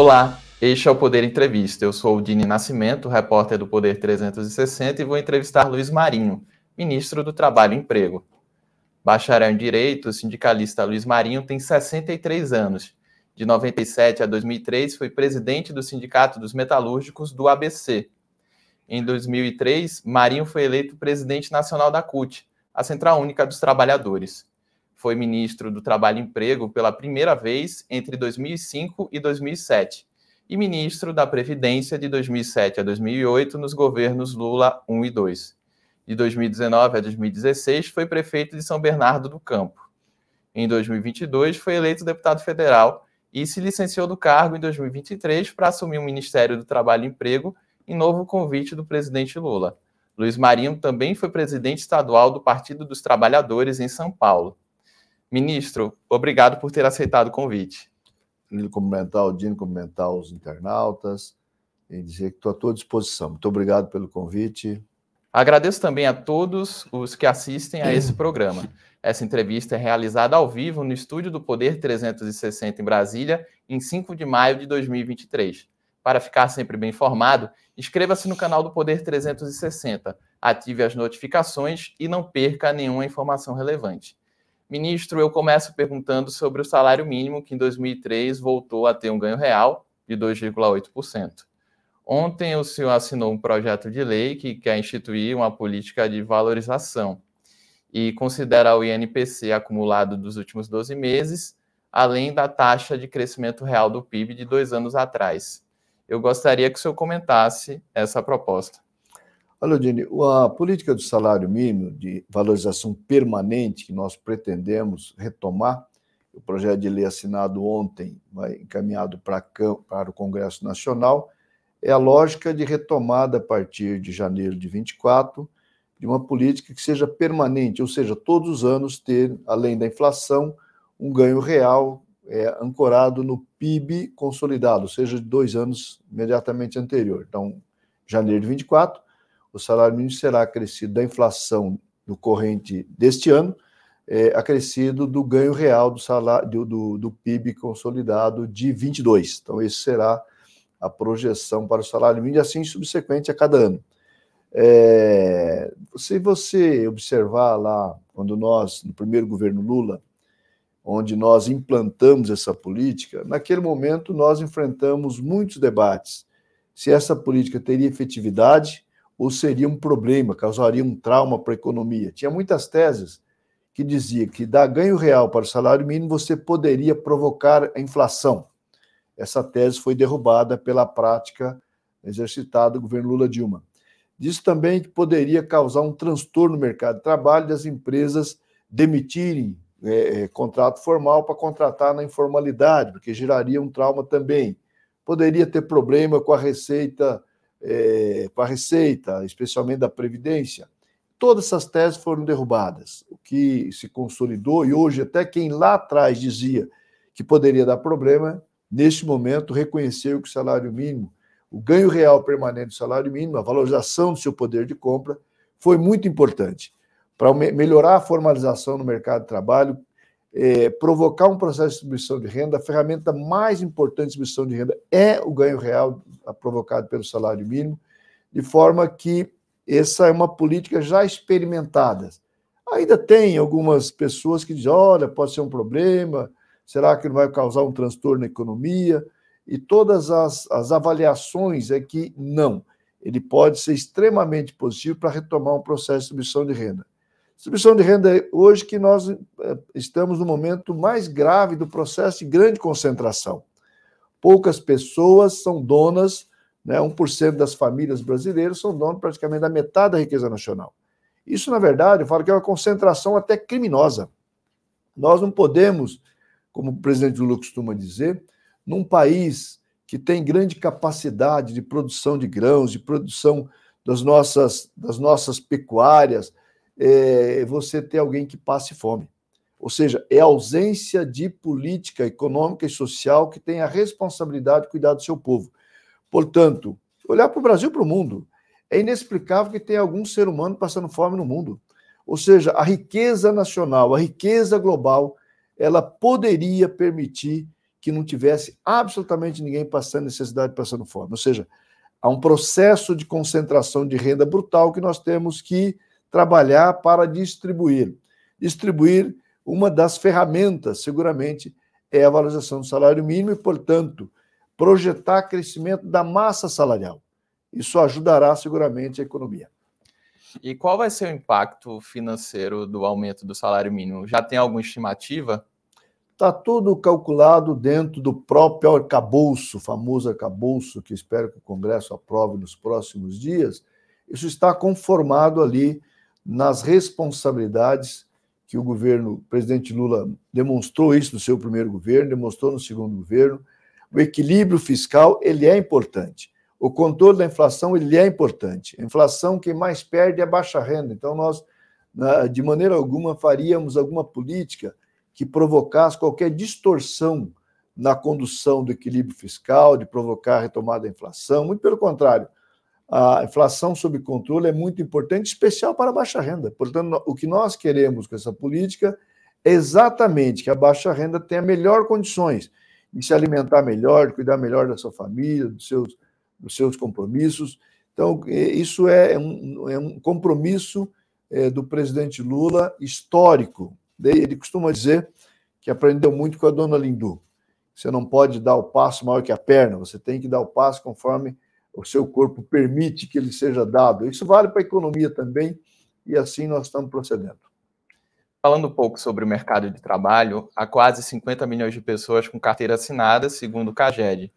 Olá, este é o Poder Entrevista. Eu sou o Dini Nascimento, repórter do Poder 360 e vou entrevistar Luiz Marinho, ministro do Trabalho e Emprego. Bacharel em Direito, o sindicalista Luiz Marinho tem 63 anos. De 97 a 2003 foi presidente do Sindicato dos Metalúrgicos do ABC. Em 2003, Marinho foi eleito presidente nacional da CUT, a Central Única dos Trabalhadores foi ministro do Trabalho e Emprego pela primeira vez entre 2005 e 2007 e ministro da Previdência de 2007 a 2008 nos governos Lula 1 e 2. De 2019 a 2016 foi prefeito de São Bernardo do Campo. Em 2022 foi eleito deputado federal e se licenciou do cargo em 2023 para assumir o Ministério do Trabalho e Emprego em novo convite do presidente Lula. Luiz Marinho também foi presidente estadual do Partido dos Trabalhadores em São Paulo. Ministro, obrigado por ter aceitado o convite. Ele cumprimentar o Dino, cumprimentar os internautas e dizer que estou à tua disposição. Muito obrigado pelo convite. Agradeço também a todos os que assistem a esse programa. Essa entrevista é realizada ao vivo no estúdio do Poder 360 em Brasília, em 5 de maio de 2023. Para ficar sempre bem informado, inscreva-se no canal do Poder 360, ative as notificações e não perca nenhuma informação relevante. Ministro, eu começo perguntando sobre o salário mínimo, que em 2003 voltou a ter um ganho real de 2,8%. Ontem o senhor assinou um projeto de lei que quer instituir uma política de valorização e considera o INPC acumulado dos últimos 12 meses, além da taxa de crescimento real do PIB de dois anos atrás. Eu gostaria que o senhor comentasse essa proposta. Olha, Dini, a política do salário mínimo de valorização permanente que nós pretendemos retomar, o projeto de lei assinado ontem, encaminhado para, para o Congresso Nacional, é a lógica de retomada a partir de janeiro de 24 de uma política que seja permanente, ou seja, todos os anos ter, além da inflação, um ganho real é, ancorado no PIB consolidado, ou seja, de dois anos imediatamente anterior. Então, janeiro de 24, o salário mínimo será acrescido da inflação no corrente deste ano, é, acrescido do ganho real do, salário, do, do, PIB consolidado de 22. Então, esse será a projeção para o salário mínimo, e assim subsequente a cada ano. É, se você observar lá, quando nós, no primeiro governo Lula, onde nós implantamos essa política, naquele momento nós enfrentamos muitos debates se essa política teria efetividade ou seria um problema, causaria um trauma para a economia. Tinha muitas teses que diziam que dar ganho real para o salário mínimo você poderia provocar a inflação. Essa tese foi derrubada pela prática exercitada do governo Lula Dilma. Diz também que poderia causar um transtorno no mercado de trabalho das empresas demitirem é, é, contrato formal para contratar na informalidade, porque geraria um trauma também. Poderia ter problema com a receita é, com a Receita, especialmente da Previdência. Todas essas teses foram derrubadas. O que se consolidou, e hoje até quem lá atrás dizia que poderia dar problema, neste momento reconheceu que o salário mínimo, o ganho real permanente do salário mínimo, a valorização do seu poder de compra, foi muito importante para melhorar a formalização no mercado de trabalho, é, provocar um processo de distribuição de renda, a ferramenta mais importante de distribuição de renda é o ganho real provocado pelo salário mínimo, de forma que essa é uma política já experimentada. Ainda tem algumas pessoas que dizem: olha, pode ser um problema, será que não vai causar um transtorno na economia? E todas as, as avaliações é que não. Ele pode ser extremamente positivo para retomar um processo de distribuição de renda. Distribuição de renda é hoje que nós eh, estamos no momento mais grave do processo de grande concentração. Poucas pessoas são donas, né, 1% das famílias brasileiras são donas praticamente da metade da riqueza nacional. Isso, na verdade, eu falo que é uma concentração até criminosa. Nós não podemos, como o presidente Lula costuma dizer, num país que tem grande capacidade de produção de grãos, de produção das nossas, das nossas pecuárias, é, você ter alguém que passe fome. Ou seja, é a ausência de política econômica e social que tem a responsabilidade de cuidar do seu povo. Portanto, olhar para o Brasil para o mundo, é inexplicável que tenha algum ser humano passando fome no mundo. Ou seja, a riqueza nacional, a riqueza global, ela poderia permitir que não tivesse absolutamente ninguém passando necessidade, passando fome. Ou seja, há um processo de concentração de renda brutal que nós temos que trabalhar para distribuir. Distribuir uma das ferramentas, seguramente, é a valorização do salário mínimo e, portanto, projetar crescimento da massa salarial. Isso ajudará seguramente a economia. E qual vai ser o impacto financeiro do aumento do salário mínimo? Já tem alguma estimativa? Está tudo calculado dentro do próprio arcabouço, famoso arcabouço, que espero que o Congresso aprove nos próximos dias. Isso está conformado ali nas responsabilidades que o governo, o presidente Lula demonstrou isso no seu primeiro governo, demonstrou no segundo governo. O equilíbrio fiscal, ele é importante. O controle da inflação, ele é importante. A inflação, quem mais perde é a baixa renda. Então, nós, de maneira alguma, faríamos alguma política que provocasse qualquer distorção na condução do equilíbrio fiscal, de provocar a retomada da inflação. Muito pelo contrário, a inflação sob controle é muito importante, especial para a baixa renda. Portanto, o que nós queremos com essa política é exatamente que a baixa renda tenha melhor condições de se alimentar melhor, de cuidar melhor da sua família, dos seus, dos seus compromissos. Então, é, isso é um, é um compromisso é, do presidente Lula histórico, ele costuma dizer que aprendeu muito com a dona Lindu. Você não pode dar o passo maior que a perna, você tem que dar o passo conforme o seu corpo permite que ele seja dado. Isso vale para a economia também, e assim nós estamos procedendo. Falando um pouco sobre o mercado de trabalho, há quase 50 milhões de pessoas com carteira assinada, segundo o CAGED.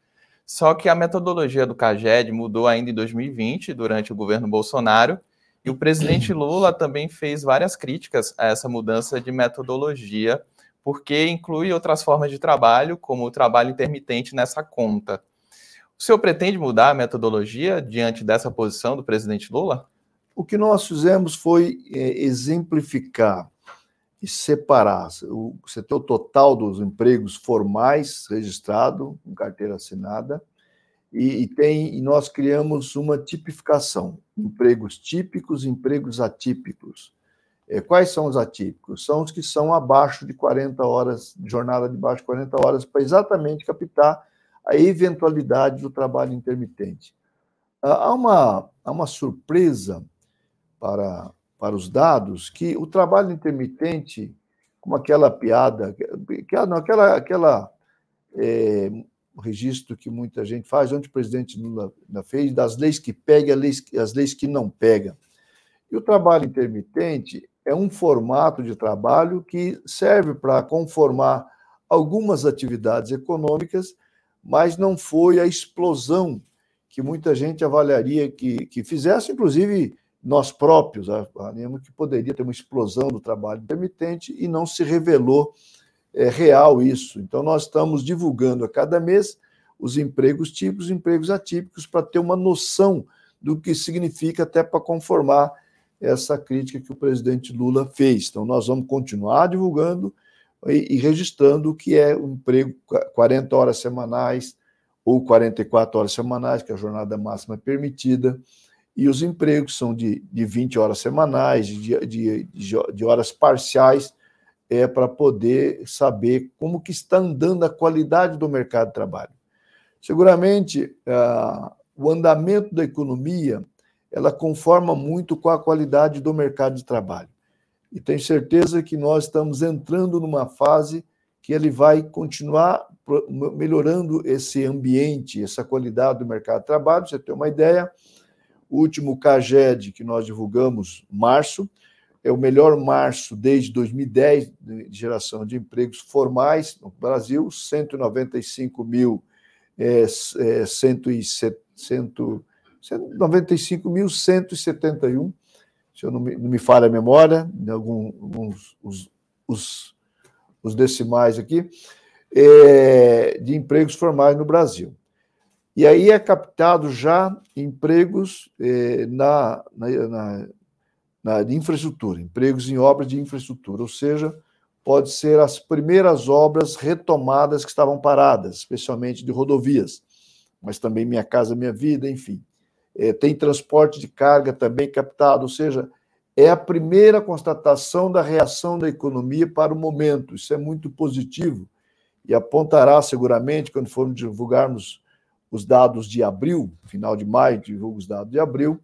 Só que a metodologia do CAGED mudou ainda em 2020, durante o governo Bolsonaro, e o presidente Lula também fez várias críticas a essa mudança de metodologia, porque inclui outras formas de trabalho, como o trabalho intermitente nessa conta. O senhor pretende mudar a metodologia diante dessa posição do presidente Lula? O que nós fizemos foi é, exemplificar e separar. O total dos empregos formais registrado, com carteira assinada, e, e, tem, e nós criamos uma tipificação: empregos típicos, empregos atípicos. É, quais são os atípicos? São os que são abaixo de 40 horas, jornada de baixo de 40 horas, para exatamente captar a eventualidade do trabalho intermitente. Ah, há uma, há uma surpresa para, para os dados que o trabalho intermitente, como aquela piada, que, não, aquela, aquela é, registro que muita gente faz, onde o presidente Lula fez, das leis que pega e as leis que não pega. E o trabalho intermitente é um formato de trabalho que serve para conformar algumas atividades econômicas, mas não foi a explosão que muita gente avaliaria que, que fizesse, inclusive nós próprios, avaliamos que poderia ter uma explosão do trabalho intermitente e não se revelou é real isso. Então, nós estamos divulgando a cada mês os empregos típicos e empregos atípicos para ter uma noção do que significa, até para conformar essa crítica que o presidente Lula fez. Então, nós vamos continuar divulgando e, registrando o que é o emprego 40 horas semanais ou 44 horas semanais, que é a jornada máxima permitida, e os empregos são de, de 20 horas semanais, de, de, de horas parciais, é para poder saber como que está andando a qualidade do mercado de trabalho. Seguramente, ah, o andamento da economia ela conforma muito com a qualidade do mercado de trabalho. E tenho certeza que nós estamos entrando numa fase que ele vai continuar melhorando esse ambiente, essa qualidade do mercado de trabalho. Você tem uma ideia, o último CAGED que nós divulgamos, março, é o melhor março desde 2010 de geração de empregos formais no Brasil, 195 mil, é, é, 195.171, se eu não me, não me falha a memória, algum, alguns os, os, os decimais aqui, é, de empregos formais no Brasil. E aí é captado já empregos é, na, na, na na, infraestrutura, empregos em obras de infraestrutura, ou seja, pode ser as primeiras obras retomadas que estavam paradas, especialmente de rodovias, mas também Minha Casa Minha Vida, enfim. É, tem transporte de carga também captado, ou seja, é a primeira constatação da reação da economia para o momento. Isso é muito positivo e apontará seguramente, quando formos divulgarmos os dados de abril, final de maio, divulgo os dados de abril,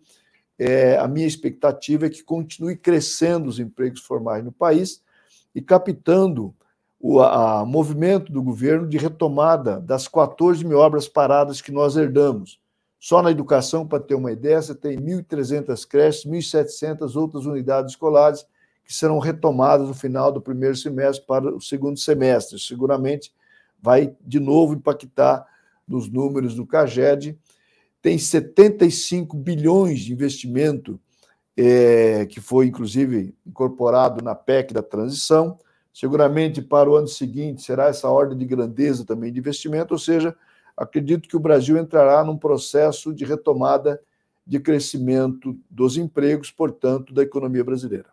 é, a minha expectativa é que continue crescendo os empregos formais no país e captando o a, a movimento do governo de retomada das 14 mil obras paradas que nós herdamos. Só na educação, para ter uma ideia, você tem 1.300 creches, 1.700 outras unidades escolares que serão retomadas no final do primeiro semestre para o segundo semestre. Seguramente vai de novo impactar nos números do CAGED. Tem 75 bilhões de investimento, é, que foi inclusive incorporado na PEC da transição. Seguramente para o ano seguinte será essa ordem de grandeza também de investimento, ou seja, acredito que o Brasil entrará num processo de retomada de crescimento dos empregos, portanto, da economia brasileira.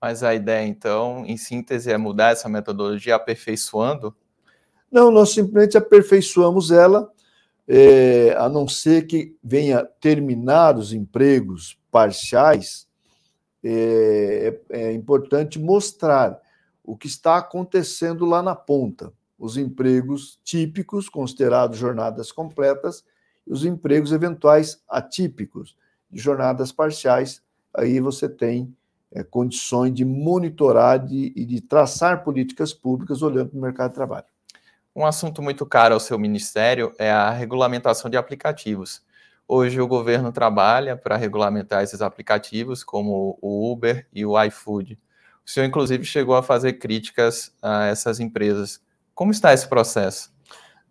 Mas a ideia, então, em síntese, é mudar essa metodologia aperfeiçoando? Não, nós simplesmente aperfeiçoamos ela, é, a não ser que venha terminar os empregos parciais, é, é, é importante mostrar o que está acontecendo lá na ponta. Os empregos típicos, considerados jornadas completas, e os empregos eventuais atípicos, de jornadas parciais. Aí você tem é, condições de monitorar de, e de traçar políticas públicas olhando para o mercado de trabalho. Um assunto muito caro ao seu ministério é a regulamentação de aplicativos. Hoje o governo trabalha para regulamentar esses aplicativos, como o Uber e o iFood. O senhor, inclusive, chegou a fazer críticas a essas empresas. Como está esse processo?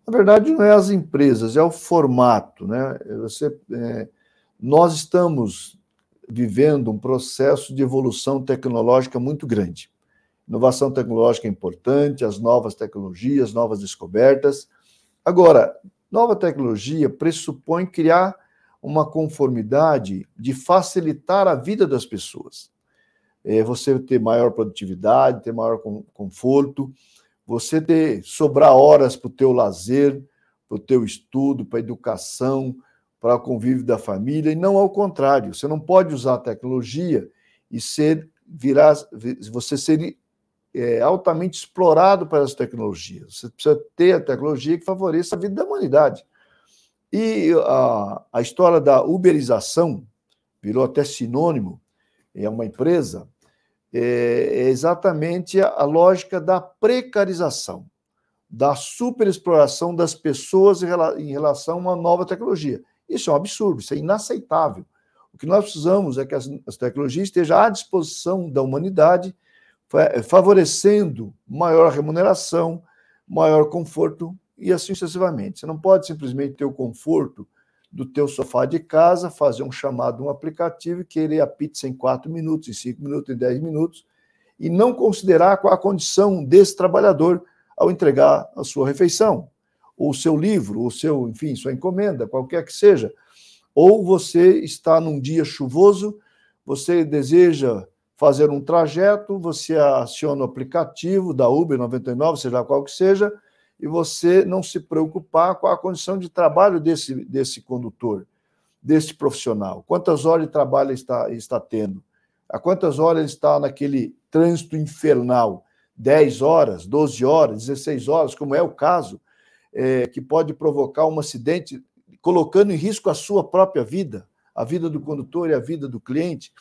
Na verdade, não é as empresas, é o formato. Né? Você, é, nós estamos vivendo um processo de evolução tecnológica muito grande. Inovação tecnológica é importante, as novas tecnologias, novas descobertas. Agora, nova tecnologia pressupõe criar uma conformidade de facilitar a vida das pessoas é, você ter maior produtividade, ter maior conforto, você ter sobrar horas para o teu lazer, para o teu estudo, para a educação, para o convívio da família, e não ao contrário. Você não pode usar a tecnologia e ser virar, você ser é, altamente explorado para as tecnologias. Você precisa ter a tecnologia que favoreça a vida da humanidade. E a, a história da uberização virou até sinônimo, é uma empresa é, é exatamente a, lógica da precarização, da superexploração das pessoas em relação a uma nova tecnologia. Isso é um absurdo, isso é inaceitável. O que nós precisamos é que as, as tecnologias estejam à disposição da humanidade, favorecendo maior remuneração, maior conforto e assim sucessivamente. Você não pode simplesmente ter o conforto do teu sofá de casa, fazer um chamado um aplicativo querer a pizza em quatro minutos, em cinco minutos, em dez minutos, e não considerar qual a condição desse trabalhador ao entregar a sua refeição, ou o seu livro, ou seu, enfim, sua encomenda, qualquer que seja. Ou você está num dia chuvoso, você deseja fazer um trajeto, você aciona o aplicativo da Uber 99, seja qual que seja, e você não se preocupar com a condição de trabalho desse, desse condutor, desse profissional. Quantas horas de trabalho está, está tendo? A quantas horas ele está naquele trânsito infernal? 10 horas, 12 horas, 16 horas, como é o caso, é, que pode provocar um acidente, colocando em risco a sua própria vida, a vida do condutor e a vida do cliente.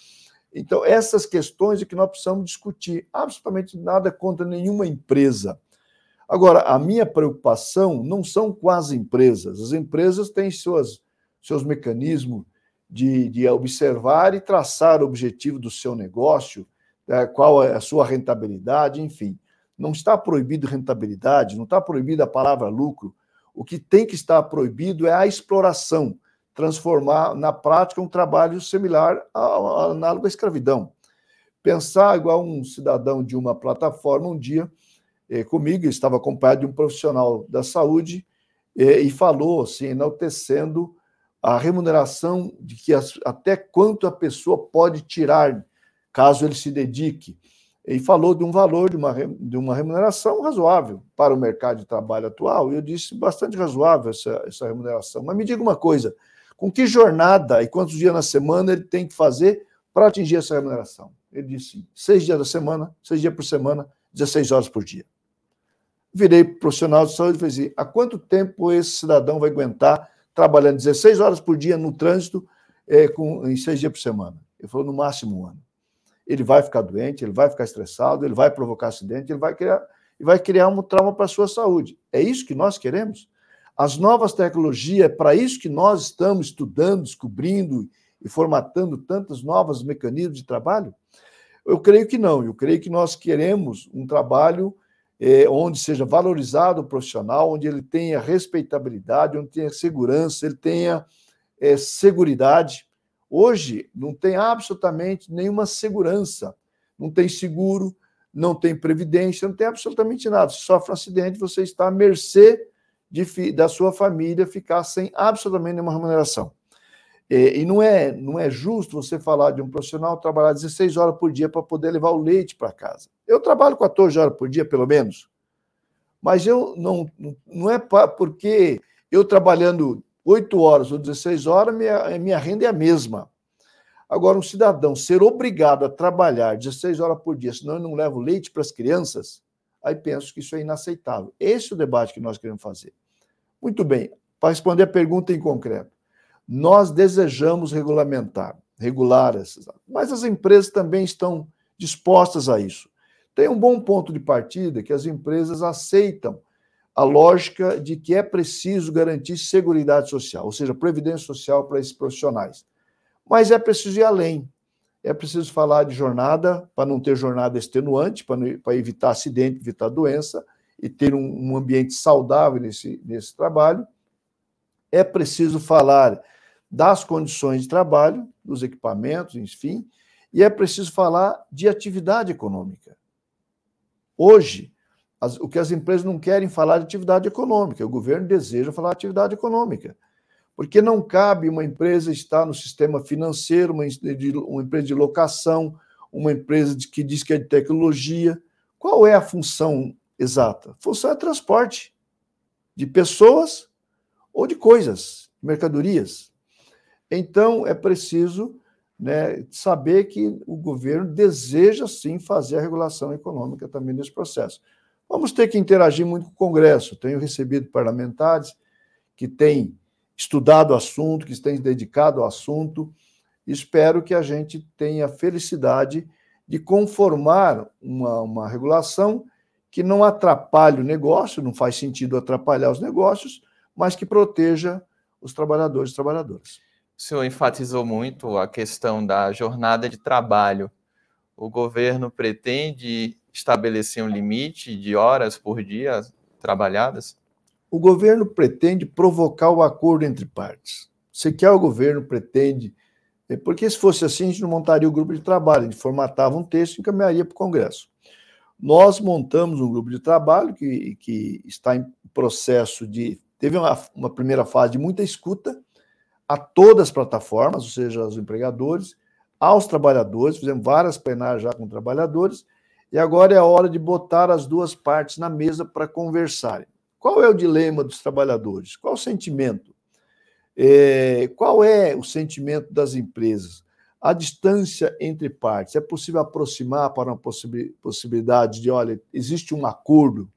Então, essas questões é que nós precisamos discutir. Absolutamente nada contra nenhuma empresa. Agora, a minha preocupação não são com as empresas. As empresas têm suas, seus mecanismos de, de observar e traçar o objetivo do seu negócio, é, qual é a sua rentabilidade, enfim. Não está proibido rentabilidade, não está proibida a palavra lucro. O que tem que estar proibido é a exploração, transformar na prática um trabalho similar ao análogo à escravidão. Pensar igual um cidadão de uma plataforma um dia eh, comigo, estava acompanhado de um profissional da saúde, eh, e falou, assim, enaltecendo a remuneração de que as, até quanto a pessoa pode tirar caso ele se dedique. E falou de um valor, de uma, de uma remuneração razoável para o mercado de trabalho atual. E eu disse bastante razoável essa, essa remuneração. Mas me diga uma coisa: com que jornada e quantos dias na semana ele tem que fazer para atingir essa remuneração? Ele disse seis dias da semana, seis dias por semana, 16 horas por dia. Virei profissional de saúde e falei assim: há quanto tempo esse cidadão vai aguentar trabalhando 16 horas por dia no trânsito é, com, em seis dias por semana? Ele falou: no máximo um ano. Ele vai ficar doente, ele vai ficar estressado, ele vai provocar acidente, ele vai criar, e vai criar um trauma para a sua saúde. É isso que nós queremos? As novas tecnologias, é para isso que nós estamos estudando, descobrindo e formatando tantos novos mecanismos de trabalho? Eu creio que não. Eu creio que nós queremos um trabalho é, onde seja valorizado o profissional, onde ele tenha respeitabilidade, onde tenha segurança, ele tenha é, seguridade. Hoje não tem absolutamente nenhuma segurança, não tem seguro, não tem previdência, não tem absolutamente nada. Se sofre um acidente, você está à mercê de, da sua família ficar sem absolutamente nenhuma remuneração. E, e não, é, não é justo você falar de um profissional trabalhar 16 horas por dia para poder levar o leite para casa. Eu trabalho 14 horas por dia, pelo menos. Mas eu não, não é porque eu trabalhando 8 horas ou 16 horas, minha, minha renda é a mesma. Agora, um cidadão ser obrigado a trabalhar 16 horas por dia, senão ele não leva o leite para as crianças, aí penso que isso é inaceitável. Esse é o debate que nós queremos fazer. Muito bem, para responder a pergunta em concreto, nós desejamos regulamentar, regular essas, mas as empresas também estão dispostas a isso. Tem um bom ponto de partida que as empresas aceitam a lógica de que é preciso garantir segurança social, ou seja, previdência social para esses profissionais. Mas é preciso ir além. É preciso falar de jornada, para não ter jornada extenuante, para, evitar acidente, evitar doença e ter um, um ambiente saudável nesse, nesse trabalho. É preciso falar das condições de trabalho, dos equipamentos, enfim, e é preciso falar de atividade econômica. Hoje, as, o que as empresas não querem falar de atividade econômica, o governo deseja falar de atividade econômica. Porque não cabe uma empresa estar no sistema financeiro, uma, uma empresa de locação, uma empresa de, que diz que é de tecnologia. Qual é a função exata? A função é transporte de pessoas ou de coisas, mercadorias. Então, é preciso né, saber que o governo deseja sim fazer a regulação econômica também nesse processo. Vamos ter que interagir muito com o Congresso. Tenho recebido parlamentares que têm estudado o assunto, que têm dedicado ao assunto. Espero que a gente tenha a felicidade de conformar uma, uma regulação que não atrapalhe o negócio, não faz sentido atrapalhar os negócios, mas que proteja os trabalhadores e trabalhadoras. O senhor enfatizou muito a questão da jornada de trabalho. O governo pretende estabelecer um limite de horas por dia trabalhadas? O governo pretende provocar o acordo entre partes. Se quer o governo pretende. É, porque se fosse assim, a gente não montaria o grupo de trabalho, a gente formatava um texto e encaminharia para o Congresso. Nós montamos um grupo de trabalho que, que está em processo de. Teve uma, uma primeira fase de muita escuta a todas as plataformas, ou seja, aos empregadores, aos trabalhadores, fizemos várias plenárias já com trabalhadores, e agora é a hora de botar as duas partes na mesa para conversarem. Qual é o dilema dos trabalhadores? Qual o sentimento? É, qual é o sentimento das empresas? A distância entre partes. É possível aproximar para uma possibilidade de, olha, existe um acordo,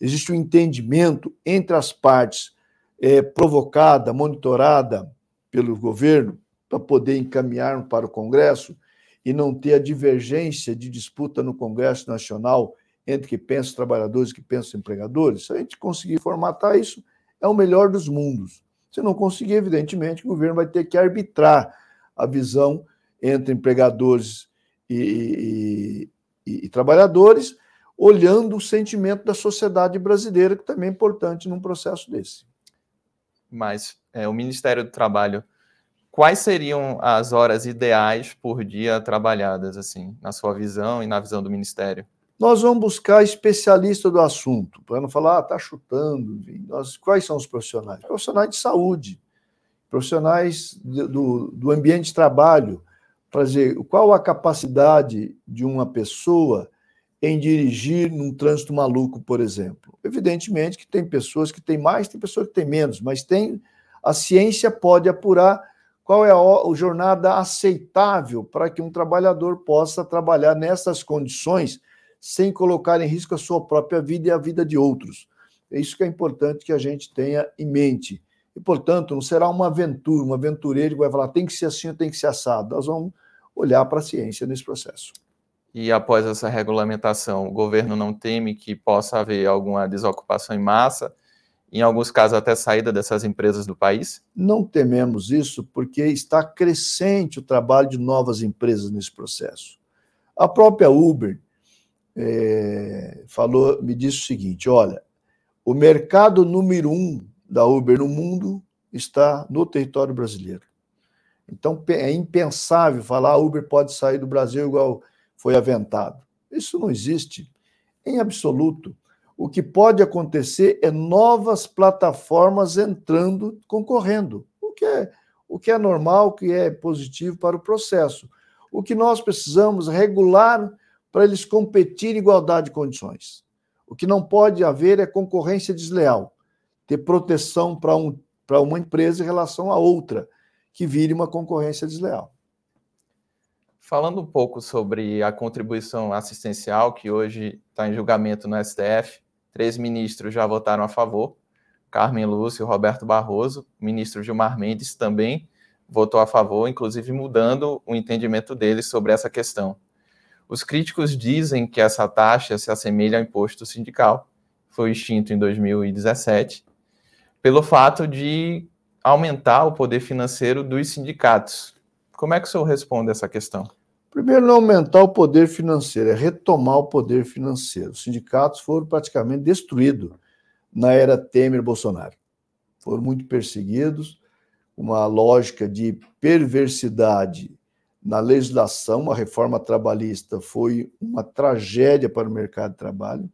existe um entendimento entre as partes é, provocada, monitorada pelo governo, para poder encaminhar para o Congresso e não ter a divergência de disputa no Congresso Nacional entre que pensa os trabalhadores e que pensa os empregadores, se a gente conseguir formatar isso, é o melhor dos mundos. Se não conseguir, evidentemente, o governo vai ter que arbitrar a visão entre empregadores e, e, e trabalhadores, olhando o sentimento da sociedade brasileira, que também é importante num processo desse. Mas é, o Ministério do Trabalho, quais seriam as horas ideais por dia trabalhadas, assim, na sua visão e na visão do Ministério? Nós vamos buscar especialista do assunto, para não falar, ah, está chutando. Nós, quais são os profissionais? Profissionais de saúde, profissionais do, do ambiente de trabalho, para dizer qual a capacidade de uma pessoa em dirigir num trânsito maluco, por exemplo. Evidentemente que tem pessoas que têm mais, tem pessoas que têm menos, mas tem a ciência pode apurar qual é a, jornada aceitável para que um trabalhador possa trabalhar nessas condições sem colocar em risco a sua própria vida e a vida de outros. É isso que é importante que a gente tenha em mente. E, portanto, não será uma aventura, um aventureiro que vai falar tem que ser assim tem que ser assado. Nós vamos olhar para a ciência nesse processo. E após essa regulamentação, o governo não teme que possa haver alguma desocupação em massa, em alguns casos até saída dessas empresas do país? Não tememos isso, porque está crescente o trabalho de novas empresas nesse processo. A própria Uber é, falou, me disse o seguinte: olha, o mercado número um da Uber no mundo está no território brasileiro. Então é impensável falar a Uber pode sair do Brasil igual foi aventado. Isso não existe em absoluto. O que pode acontecer é novas plataformas entrando, concorrendo, o que é o que é normal, o que é positivo para o processo. O que nós precisamos regular para eles competirem em igualdade de condições. O que não pode haver é concorrência desleal, ter proteção para um, para uma empresa em relação a outra, que vire uma concorrência desleal. Falando um pouco sobre a contribuição assistencial, que hoje está em julgamento no STF, três ministros já votaram a favor, Carmen Lúcia Roberto Barroso, o ministro Gilmar Mendes também votou a favor, inclusive mudando o entendimento dele sobre essa questão. Os críticos dizem que essa taxa se assemelha ao imposto sindical, foi extinto em 2017, pelo fato de aumentar o poder financeiro dos sindicatos. Como é que o senhor responde essa questão? Primeiro, não aumentar o poder financeiro, é retomar o poder financeiro. Os sindicatos foram praticamente destruídos na era Temer-Bolsonaro. Foram muito perseguidos, uma lógica de perversidade na legislação, a reforma trabalhista foi uma tragédia para o mercado de trabalho.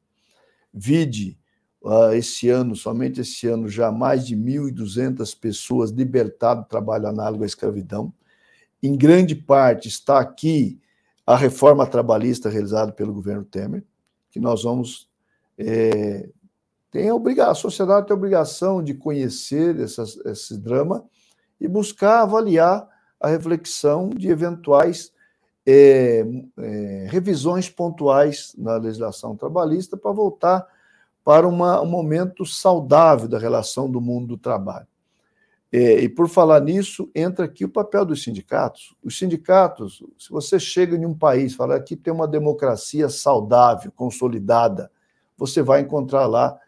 Vide, uh, esse ano, somente esse ano, já mais de 1.200 pessoas libertadas do trabalho análogo à escravidão. Em grande parte está aqui a reforma trabalhista realizada pelo governo Temer, que nós vamos. É, tem a, a sociedade tem a obrigação de conhecer essas, esse drama e buscar avaliar a reflexão de eventuais é, é, revisões pontuais na legislação trabalhista para voltar para uma, um momento saudável da relação do mundo do trabalho. É, e por falar nisso, entra aqui o papel dos sindicatos. Os sindicatos, se você chega em um país, fala aqui tem uma democracia saudável, consolidada, você vai encontrar lá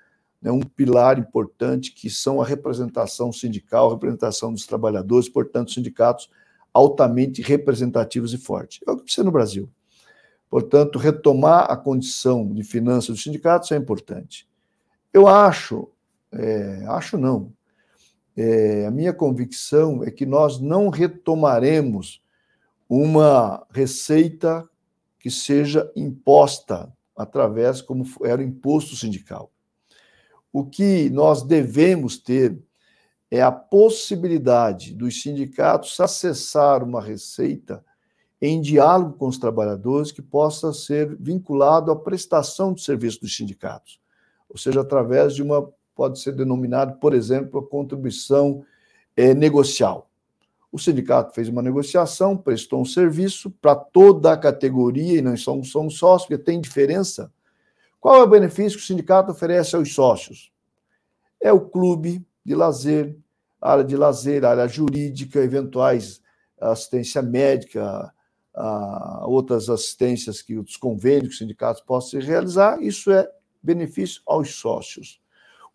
né, um pilar importante que são a representação sindical, a representação dos trabalhadores, portanto, sindicatos altamente representativos e fortes. É o que precisa no Brasil. Portanto, retomar a condição de finanças dos sindicatos é importante. Eu acho, é, acho não, é, a minha convicção é que nós não retomaremos uma receita que seja imposta através como era o imposto sindical. O que nós devemos ter é a possibilidade dos sindicatos acessar uma receita em diálogo com os trabalhadores que possa ser vinculado à prestação de serviço dos sindicatos, ou seja, através de uma pode ser denominado, por exemplo, a contribuição é, negocial. O sindicato fez uma negociação, prestou um serviço para toda a categoria, e nós somos, somos sócios, porque tem diferença. Qual é o benefício que o sindicato oferece aos sócios? É o clube de lazer, área de lazer, área jurídica, eventuais assistência médica, outras assistências que os convênios que os sindicatos possam realizar, isso é benefício aos sócios.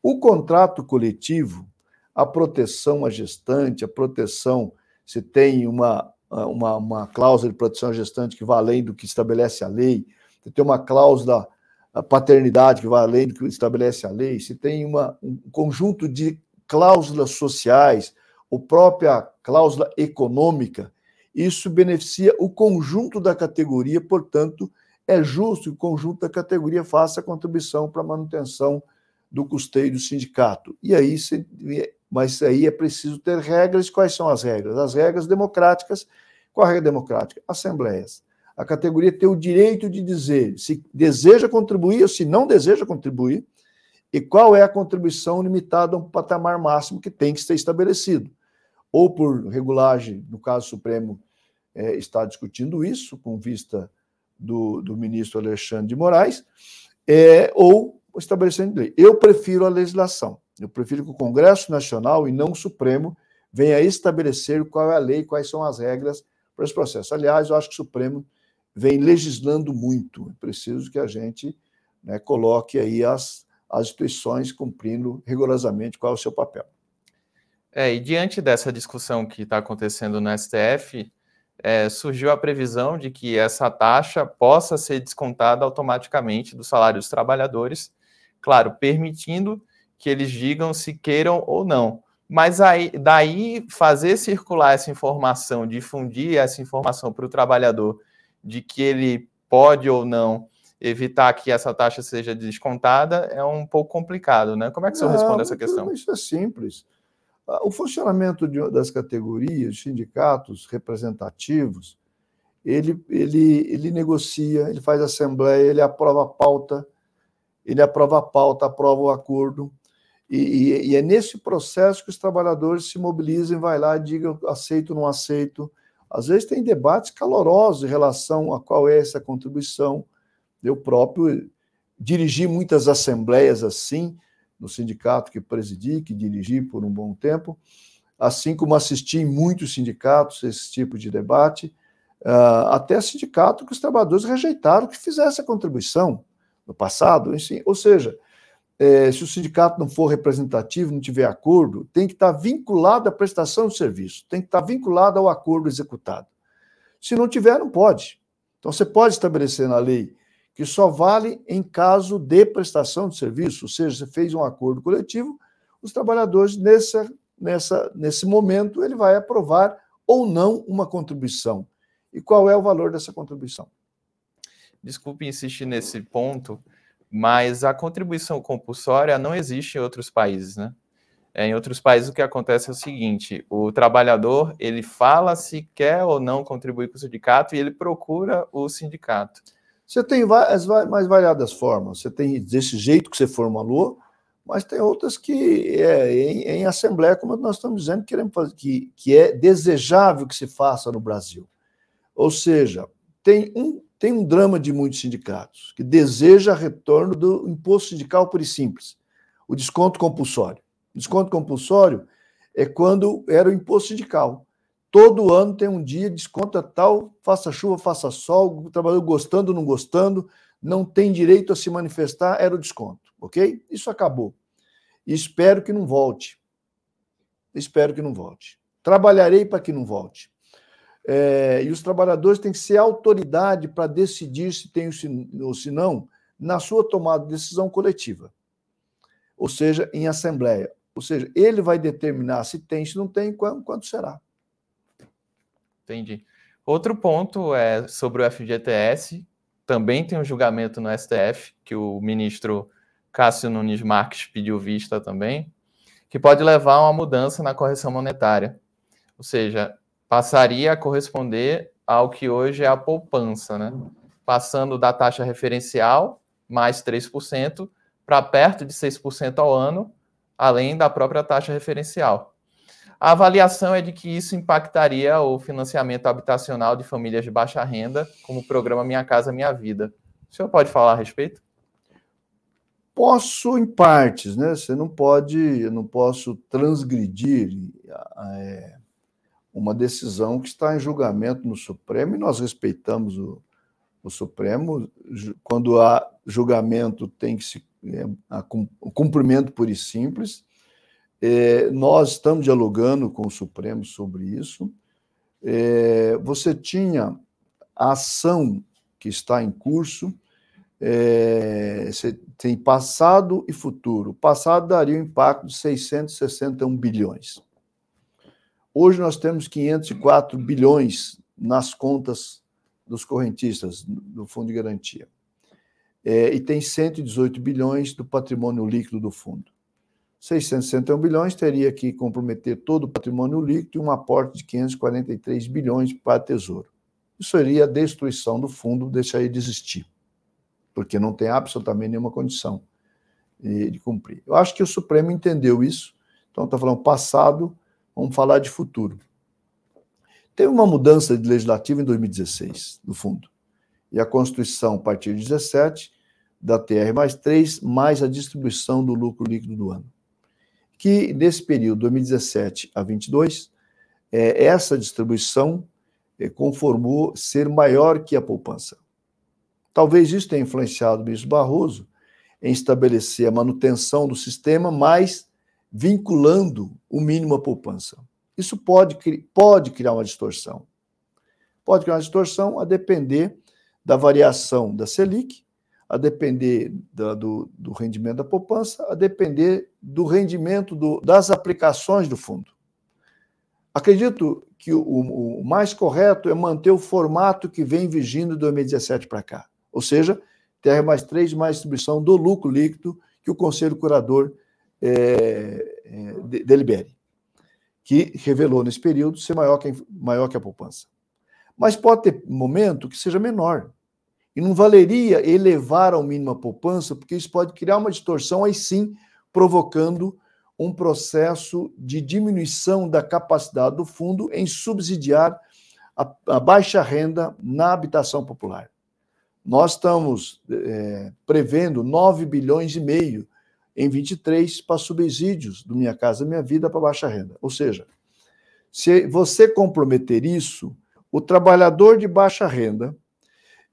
O contrato coletivo, a proteção à gestante, a proteção, se tem uma, uma, uma cláusula de proteção à gestante que vai além do que estabelece a lei, se tem uma cláusula paternidade que vai além do que estabelece a lei, se tem uma, um conjunto de cláusulas sociais, ou própria cláusula econômica, isso beneficia o conjunto da categoria, portanto, é justo que o conjunto da categoria faça a contribuição para a manutenção do custeio do sindicato. E aí, mas aí é preciso ter regras. Quais são as regras? As regras democráticas. Qual a regra democrática? Assembleias. A categoria tem o direito de dizer se deseja contribuir ou se não deseja contribuir, e qual é a contribuição limitada a um patamar máximo que tem que ser estabelecido. Ou por regulagem, no caso Supremo é, está discutindo isso, com vista do, do ministro Alexandre de Moraes, é, ou estabelecendo lei. Eu prefiro a legislação. Eu prefiro que o Congresso Nacional e não o Supremo venha estabelecer qual é a lei, quais são as regras para esse processo. Aliás, eu acho que o Supremo vem legislando muito. É preciso que a gente né, coloque aí as, as instituições cumprindo rigorosamente qual é o seu papel. É, e diante dessa discussão que está acontecendo no STF, é, surgiu a previsão de que essa taxa possa ser descontada automaticamente do salário dos trabalhadores, claro, permitindo que eles digam se queiram ou não. Mas aí, daí fazer circular essa informação, difundir essa informação para o trabalhador de que ele pode ou não evitar que essa taxa seja descontada é um pouco complicado, né? Como é que o senhor responde essa questão? Isso é simples. Ah, o funcionamento de, das categorias, sindicatos representativos, ele, ele, ele negocia, ele faz assembleia, ele aprova a pauta, ele aprova a pauta, aprova o acordo, e, e, e é nesse processo que os trabalhadores se mobilizam, vai lá digam aceito, não aceito. Às vezes tem debates calorosos em relação a qual é essa contribuição. Eu próprio dirigi muitas assembleias assim, no sindicato que presidi, que dirigi por um bom tempo, assim como assisti em muitos sindicatos esse tipo de debate, uh, até sindicato que os trabalhadores rejeitaram que fizesse a contribuição no passado, enfim, ou seja, é, se o sindicato não for representativo, não tiver acordo, tem que estar vinculado à prestação de serviço, tem que estar vinculado ao acordo executado. Se não tiver, não pode. Então, você pode estabelecer na lei que só vale em caso de prestação de serviço, ou seja, você fez um acordo coletivo, os trabalhadores, nessa, nessa, nesse momento, ele vai aprovar ou não uma contribuição. E qual é o valor dessa contribuição? Desculpe insistir nesse ponto, mas a contribuição compulsória não existe em outros países, né? É, em outros países o que acontece é o seguinte: o trabalhador ele fala se quer ou não contribuir com o sindicato e ele procura o sindicato. Você tem as mais variadas formas. Você tem desse jeito que você formulou, mas tem outras que é em, em assembleia, como nós estamos dizendo, queremos fazer, que, que é desejável que se faça no Brasil. Ou seja, tem um, tem um drama de muitos sindicatos que deseja retorno do imposto sindical por e simples, o desconto compulsório. Desconto compulsório é quando era o imposto sindical. Todo ano tem um dia, desconta tal, faça chuva, faça sol, o trabalhador gostando, não gostando, não tem direito a se manifestar, era o desconto, ok? Isso acabou. E espero que não volte. Espero que não volte. Trabalharei para que não volte. É, e os trabalhadores têm que ser autoridade para decidir se tem ou se não na sua tomada de decisão coletiva. Ou seja, em assembleia. Ou seja, ele vai determinar se tem, se não tem, quanto, quanto será. Entendi. Outro ponto é sobre o FGTS. Também tem um julgamento no STF, que o ministro Cássio Nunes Marques pediu vista também, que pode levar a uma mudança na correção monetária. Ou seja, passaria a corresponder ao que hoje é a poupança, né? Passando da taxa referencial, mais 3%, para perto de 6% ao ano, além da própria taxa referencial. A avaliação é de que isso impactaria o financiamento habitacional de famílias de baixa renda, como o programa Minha Casa Minha Vida. O senhor pode falar a respeito? Posso em partes, né? Você não pode, eu não posso transgredir é, uma decisão que está em julgamento no Supremo e nós respeitamos o, o Supremo. Quando há julgamento, tem que se é, o cumprimento puro e simples. É, nós estamos dialogando com o Supremo sobre isso. É, você tinha a ação que está em curso, é, tem passado e futuro. O passado daria um impacto de 661 bilhões. Hoje nós temos 504 bilhões nas contas dos correntistas do Fundo de Garantia. É, e tem 118 bilhões do patrimônio líquido do fundo. 661 bilhões teria que comprometer todo o patrimônio líquido e um aporte de 543 bilhões para o Tesouro. Isso seria a destruição do fundo, deixaria de existir, porque não tem absolutamente nenhuma condição de cumprir. Eu acho que o Supremo entendeu isso, então está falando passado, vamos falar de futuro. Teve uma mudança de legislativo em 2016, no fundo. e a constituição, a partir de 17, da TR mais 3, mais a distribuição do lucro líquido do ano. Que nesse período, 2017 a 22, é, essa distribuição é, conformou ser maior que a poupança. Talvez isso tenha influenciado o ministro Barroso em estabelecer a manutenção do sistema, mas vinculando o mínimo à poupança. Isso pode, pode criar uma distorção. Pode criar uma distorção a depender da variação da Selic, a depender da, do, do, rendimento da poupança, a depender do rendimento do, das aplicações do fundo. Acredito que o, o, mais correto é manter o formato que vem vigindo de 2017 para cá, ou seja, TR mais 3 mais distribuição do lucro líquido que o Conselho Curador é, é, delibere, que revelou nesse período ser maior que, maior que a poupança. Mas pode ter momento que seja menor. E não valeria elevar ao mínimo a poupança, porque isso pode criar uma distorção, aí sim, provocando um processo de diminuição da capacidade do fundo em subsidiar a, a baixa renda na habitação popular. Nós estamos é, prevendo 9 bilhões e meio em 23 para subsídios do Minha Casa Minha Vida para baixa renda. Ou seja, se você comprometer isso, o trabalhador de baixa renda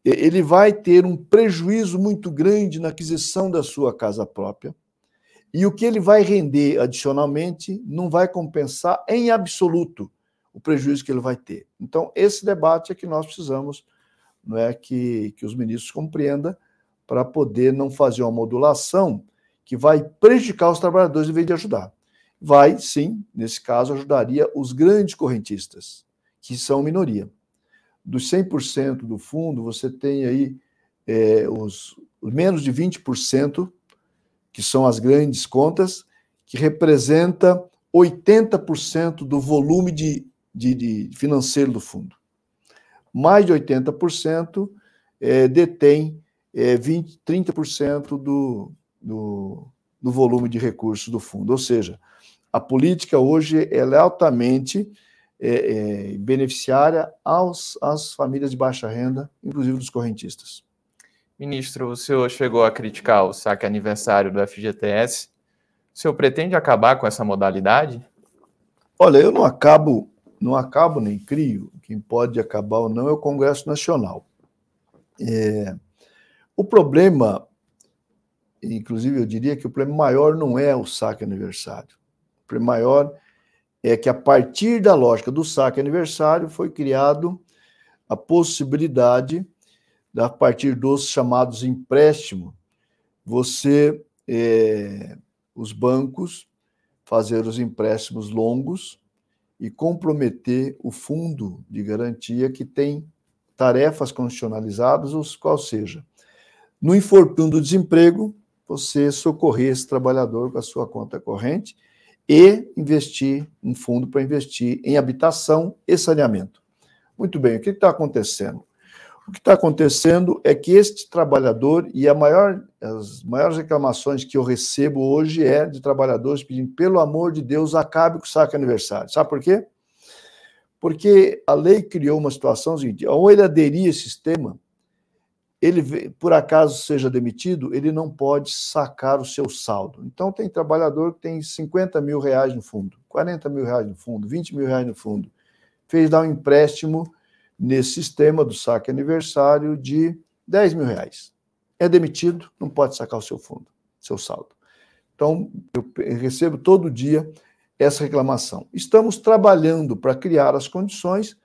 ele vai ter um prejuízo muito grande na aquisição da sua casa própria. E o que ele vai render adicionalmente não vai compensar em absoluto o prejuízo que ele vai ter. Então, esse debate é que nós precisamos não é que, que os ministros compreendam para poder não fazer uma modulação que vai prejudicar os trabalhadores em vez de ajudar. Vai, sim, nesse caso, ajudaria os grandes correntistas, que são minoria dos 100% do fundo, você tem aí é, os, os menos de 20%, que são as grandes contas, que representa 80% do volume de, de, de, financeiro do fundo. Mais de 80% é, detém é, 20, 30% do, do, do volume de recursos do fundo. Ou seja, a política hoje ela é altamente é, é, beneficiária aos, às famílias de baixa renda, inclusive dos correntistas. Ministro, o senhor chegou a criticar o saque aniversário do FGTS. O senhor pretende acabar com essa modalidade? Olha, eu não acabo, não acabo nem crio. Quem pode acabar ou não é o Congresso Nacional. É, o problema, inclusive eu diria que o problema maior não é o saque aniversário. O problema maior é que a partir da lógica do saque aniversário foi criado a possibilidade, a partir dos chamados empréstimos, você, é, os bancos, fazer os empréstimos longos e comprometer o fundo de garantia que tem tarefas constitucionalizadas, ou seja, no infortúnio do desemprego, você socorrer esse trabalhador com a sua conta corrente e investir um fundo para investir em habitação e saneamento. Muito bem, o que está acontecendo? O que está acontecendo é que este trabalhador, e maior, as maiores reclamações que eu recebo hoje é de trabalhadores pedindo, pelo amor de Deus, acabe com o saque aniversário. Sabe por quê? Porque a lei criou uma situação seguinte: ou ele aderia a esse sistema, ele por acaso seja demitido, ele não pode sacar o seu saldo. Então, tem trabalhador que tem 50 mil reais no fundo, 40 mil reais no fundo, 20 mil reais no fundo. Fez dar um empréstimo nesse sistema do saque aniversário de 10 mil reais. É demitido, não pode sacar o seu fundo, seu saldo. Então, eu recebo todo dia essa reclamação. Estamos trabalhando para criar as condições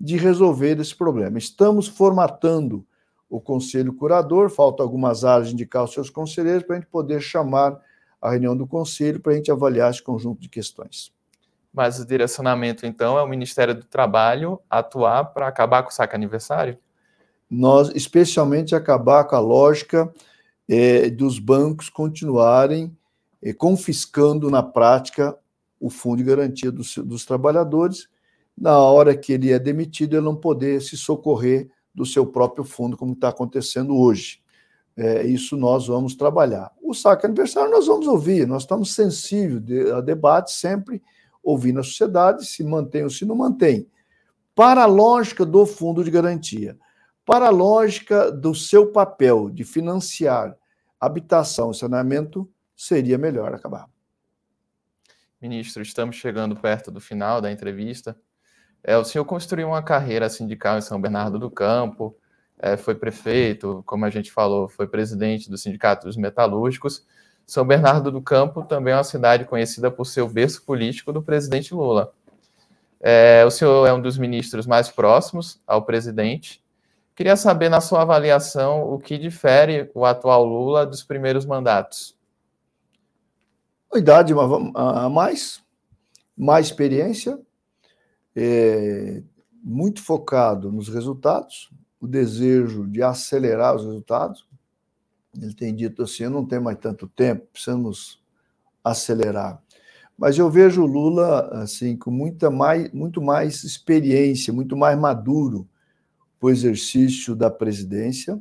de resolver esse problema. Estamos formatando o conselho curador, falta algumas áreas indicar os seus conselheiros para a gente poder chamar a reunião do conselho para a gente avaliar esse conjunto de questões. Mas o direcionamento, então, é o Ministério do Trabalho atuar para acabar com o saque aniversário? Nós, especialmente, acabar com a lógica é, dos bancos continuarem é, confiscando na prática o fundo de garantia dos, dos trabalhadores, na hora que ele é demitido, ele não poder se socorrer do seu próprio fundo, como está acontecendo hoje. É, isso nós vamos trabalhar. O saque aniversário nós vamos ouvir, nós estamos sensíveis a debate, sempre ouvindo a sociedade, se mantém ou se não mantém. Para a lógica do fundo de garantia, para a lógica do seu papel de financiar habitação e saneamento, seria melhor acabar. Ministro, estamos chegando perto do final da entrevista. É, o senhor construiu uma carreira sindical em São Bernardo do Campo, é, foi prefeito, como a gente falou, foi presidente do Sindicato dos Metalúrgicos. São Bernardo do Campo também é uma cidade conhecida por ser o berço político do presidente Lula. É, o senhor é um dos ministros mais próximos ao presidente. Queria saber, na sua avaliação, o que difere o atual Lula dos primeiros mandatos. A idade mais, mais experiência, é, muito focado nos resultados, o desejo de acelerar os resultados. Ele tem dito assim: eu não tenho mais tanto tempo, precisamos acelerar. Mas eu vejo o Lula assim com muita mais, muito mais experiência, muito mais maduro para o exercício da presidência.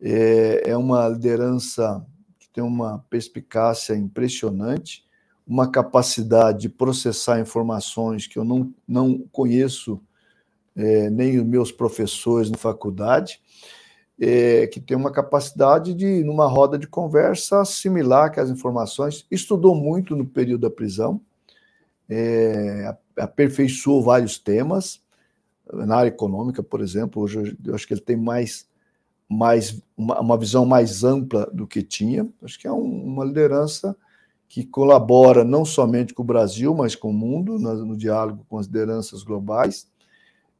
É, é uma liderança que tem uma perspicácia impressionante, uma capacidade de processar informações que eu não, não conheço é, nem os meus professores na faculdade, é, que tem uma capacidade de, numa roda de conversa, assimilar aquelas informações. Estudou muito no período da prisão, é, aperfeiçoou vários temas, na área econômica, por exemplo. Hoje eu acho que ele tem mais, mais uma, uma visão mais ampla do que tinha. Acho que é um, uma liderança que colabora não somente com o Brasil, mas com o mundo, no, diálogo com as lideranças globais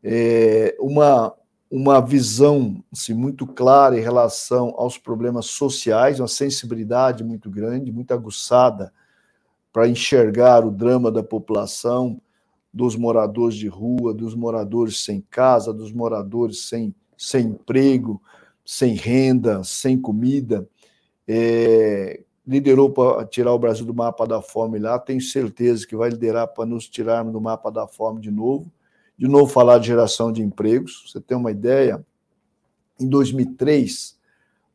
é, uma, uma visão assim, muito clara em relação aos problemas sociais, uma sensibilidade muito grande, muito aguçada para enxergar o drama da população, dos moradores de rua, dos moradores sem casa, dos moradores sem, sem emprego, sem renda, sem comida. É, liderou para tirar o Brasil do mapa da fome lá, tenho certeza que vai liderar para nos tirarmos do mapa da fome de novo de novo falar de geração de empregos. Você tem uma ideia? Em 2003,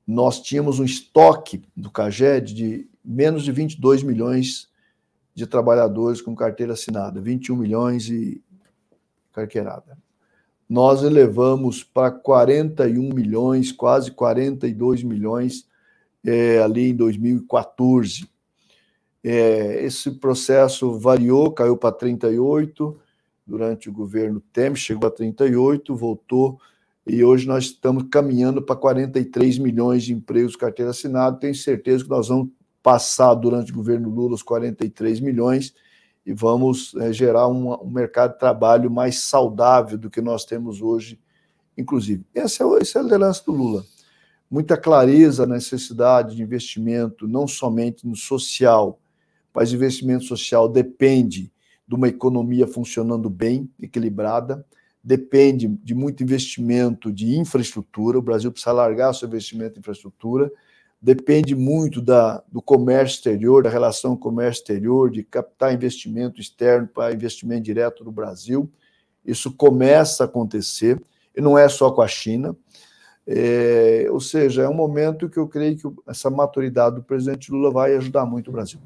nós tínhamos um estoque do CAGED de menos de 22 milhões de trabalhadores com carteira assinada, 21 milhões e carqueirada. Nós elevamos para 41 milhões, quase 42 milhões é, ali em 2014. É, esse processo variou, caiu para 38, durante o governo Temer, chegou a 38, voltou, e hoje nós estamos caminhando para 43 milhões de empregos carteira assinada. Tenho certeza que nós vamos passar durante o governo Lula os 43 milhões e vamos é, gerar um, um, mercado de trabalho mais saudável do que nós temos hoje, inclusive. Essa é, essa é a liderança do Lula. Muita clareza na necessidade de investimento, não somente no social, mas investimento social depende de uma economia funcionando bem, equilibrada, depende de muito investimento de infraestrutura. O Brasil precisa largar seu investimento em infraestrutura, depende muito da, do comércio exterior, da relação comércio exterior, de captar investimento externo para investimento direto no Brasil. Isso começa a acontecer, e não é só com a China. É, ou seja, é um momento que eu creio que essa maturidade do presidente Lula vai ajudar muito o Brasil.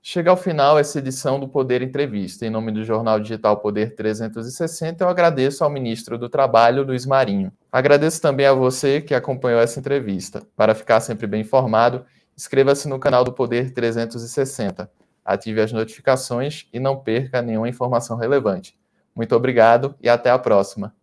Chega ao final essa edição do Poder Entrevista. Em nome do jornal digital Poder 360, eu agradeço ao ministro do Trabalho, Luiz Marinho. Agradeço também a você que acompanhou essa entrevista. Para ficar sempre bem informado, inscreva-se no canal do Poder 360, ative as notificações e não perca nenhuma informação relevante. Muito obrigado e até a próxima.